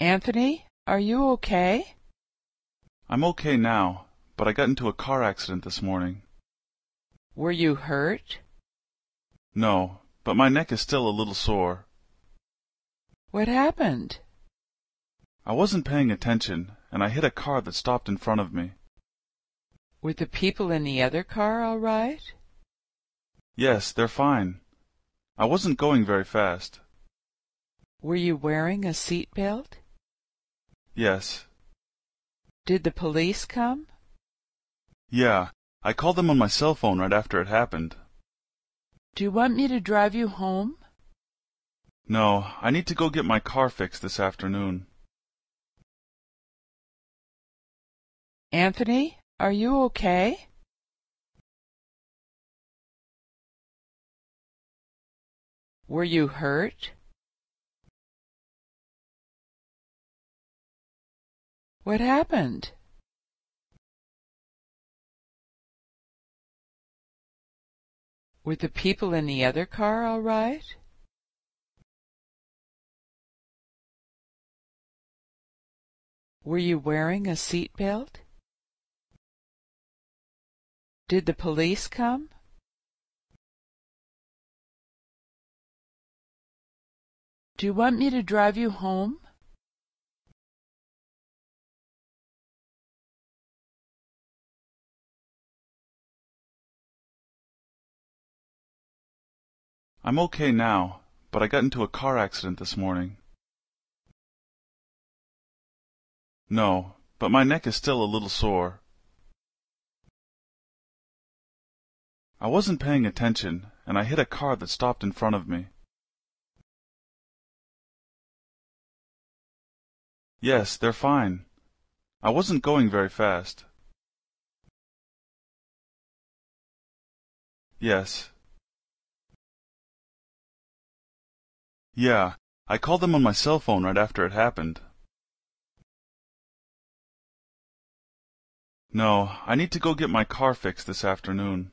Anthony, are you okay? I'm okay now, but I got into a car accident this morning. Were you hurt? No, but my neck is still a little sore. What happened? I wasn't paying attention, and I hit a car that stopped in front of me. Were the people in the other car all right? Yes, they're fine. I wasn't going very fast. Were you wearing a seat belt? Yes. Did the police come? Yeah, I called them on my cell phone right after it happened. Do you want me to drive you home? No, I need to go get my car fixed this afternoon. Anthony, are you okay? Were you hurt? What happened? Were the people in the other car all right? Were you wearing a seat belt? Did the police come? Do you want me to drive you home? I'm okay now, but I got into a car accident this morning. No, but my neck is still a little sore. I wasn't paying attention, and I hit a car that stopped in front of me. Yes, they're fine. I wasn't going very fast. Yes. Yeah, I called them on my cell phone right after it happened. No, I need to go get my car fixed this afternoon.